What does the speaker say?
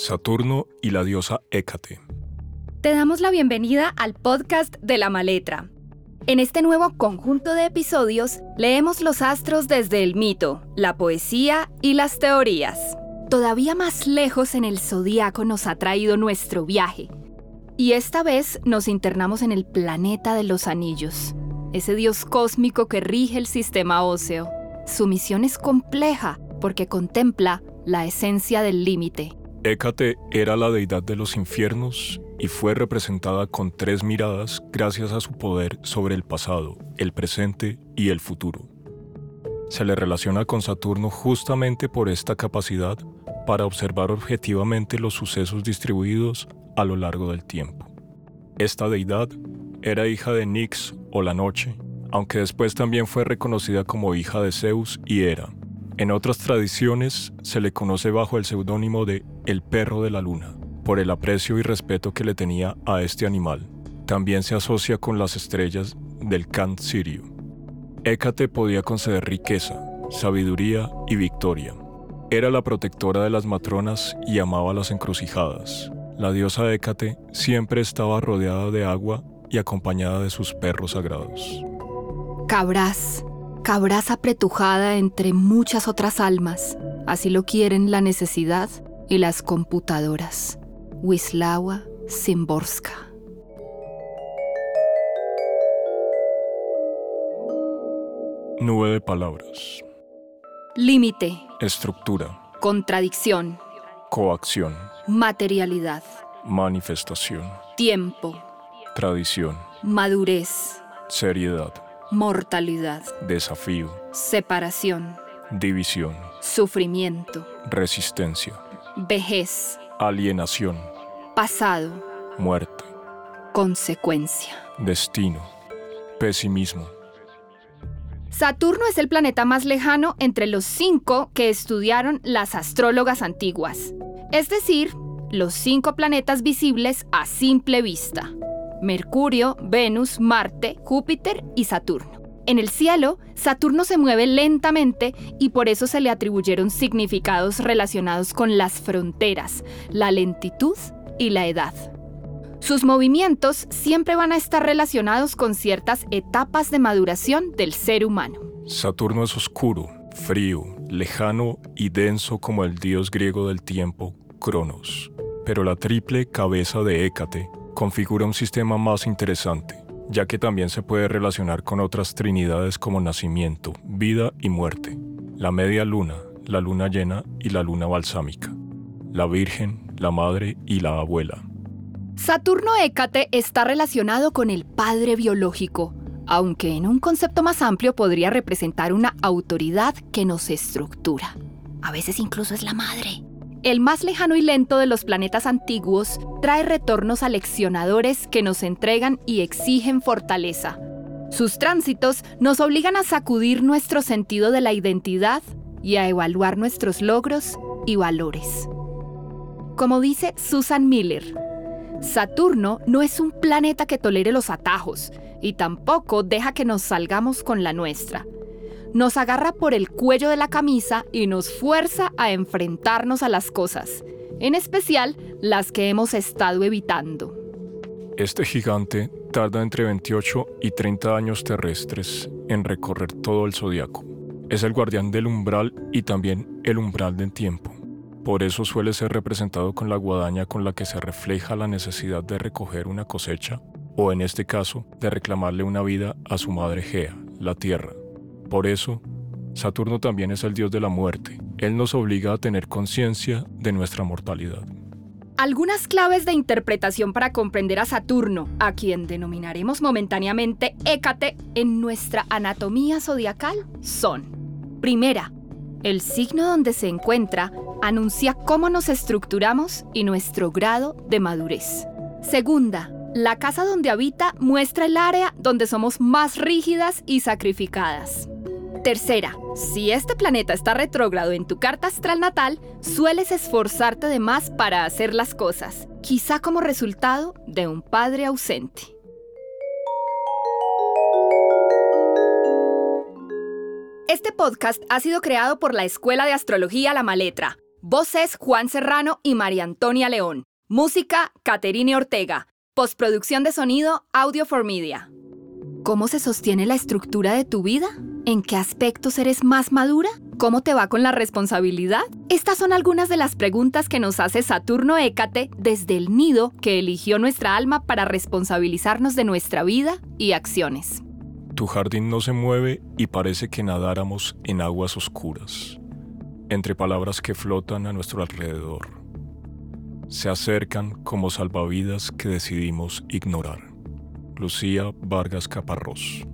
Saturno y la diosa Hécate. Te damos la bienvenida al podcast de la Maletra. En este nuevo conjunto de episodios leemos los astros desde el mito, la poesía y las teorías. Todavía más lejos en el zodiaco nos ha traído nuestro viaje. Y esta vez nos internamos en el planeta de los anillos, ese dios cósmico que rige el sistema óseo. Su misión es compleja porque contempla la esencia del límite. Hécate era la deidad de los infiernos y fue representada con tres miradas gracias a su poder sobre el pasado, el presente y el futuro. Se le relaciona con Saturno justamente por esta capacidad para observar objetivamente los sucesos distribuidos a lo largo del tiempo. Esta deidad era hija de Nix o la noche, aunque después también fue reconocida como hija de Zeus y Hera. En otras tradiciones se le conoce bajo el seudónimo de el perro de la luna, por el aprecio y respeto que le tenía a este animal. También se asocia con las estrellas del Cant Sirio. Hécate podía conceder riqueza, sabiduría y victoria. Era la protectora de las matronas y amaba las encrucijadas. La diosa Hécate siempre estaba rodeada de agua y acompañada de sus perros sagrados. Cabraz, cabraz apretujada entre muchas otras almas, así lo quieren la necesidad y las computadoras. Wislawa Simborska. Nube de palabras. Límite. Estructura. Contradicción. Coacción. Materialidad. Manifestación. Tiempo. Tradición. Madurez. Seriedad. Mortalidad. Desafío. Separación. División. Sufrimiento. Resistencia. Vejez. Alienación. Pasado. Muerte. Consecuencia. Destino. Pesimismo. Saturno es el planeta más lejano entre los cinco que estudiaron las astrólogas antiguas, es decir, los cinco planetas visibles a simple vista. Mercurio, Venus, Marte, Júpiter y Saturno. En el cielo, Saturno se mueve lentamente y por eso se le atribuyeron significados relacionados con las fronteras, la lentitud y la edad. Sus movimientos siempre van a estar relacionados con ciertas etapas de maduración del ser humano. Saturno es oscuro, frío, lejano y denso como el dios griego del tiempo, Cronos. Pero la triple cabeza de Hécate configura un sistema más interesante, ya que también se puede relacionar con otras trinidades como nacimiento, vida y muerte, la media luna, la luna llena y la luna balsámica, la Virgen, la Madre y la Abuela. Saturno Hécate está relacionado con el padre biológico, aunque en un concepto más amplio podría representar una autoridad que nos estructura. A veces incluso es la madre. El más lejano y lento de los planetas antiguos trae retornos aleccionadores que nos entregan y exigen fortaleza. Sus tránsitos nos obligan a sacudir nuestro sentido de la identidad y a evaluar nuestros logros y valores. Como dice Susan Miller, Saturno no es un planeta que tolere los atajos y tampoco deja que nos salgamos con la nuestra. Nos agarra por el cuello de la camisa y nos fuerza a enfrentarnos a las cosas, en especial las que hemos estado evitando. Este gigante tarda entre 28 y 30 años terrestres en recorrer todo el zodiaco. Es el guardián del umbral y también el umbral del tiempo. Por eso suele ser representado con la guadaña con la que se refleja la necesidad de recoger una cosecha, o en este caso, de reclamarle una vida a su madre Gea, la tierra. Por eso, Saturno también es el dios de la muerte. Él nos obliga a tener conciencia de nuestra mortalidad. Algunas claves de interpretación para comprender a Saturno, a quien denominaremos momentáneamente Hécate en nuestra anatomía zodiacal, son: primera, el signo donde se encuentra anuncia cómo nos estructuramos y nuestro grado de madurez. Segunda, la casa donde habita muestra el área donde somos más rígidas y sacrificadas. Tercera, si este planeta está retrógrado en tu carta astral natal, sueles esforzarte de más para hacer las cosas, quizá como resultado de un padre ausente. Este podcast ha sido creado por la Escuela de Astrología La Maletra Voces Juan Serrano y María Antonia León. Música Caterine Ortega. Postproducción de sonido Audio for Media. ¿Cómo se sostiene la estructura de tu vida? ¿En qué aspectos eres más madura? ¿Cómo te va con la responsabilidad? Estas son algunas de las preguntas que nos hace Saturno Hécate desde el nido que eligió nuestra alma para responsabilizarnos de nuestra vida y acciones. Tu jardín no se mueve y parece que nadáramos en aguas oscuras, entre palabras que flotan a nuestro alrededor. Se acercan como salvavidas que decidimos ignorar. Lucía Vargas Caparrós.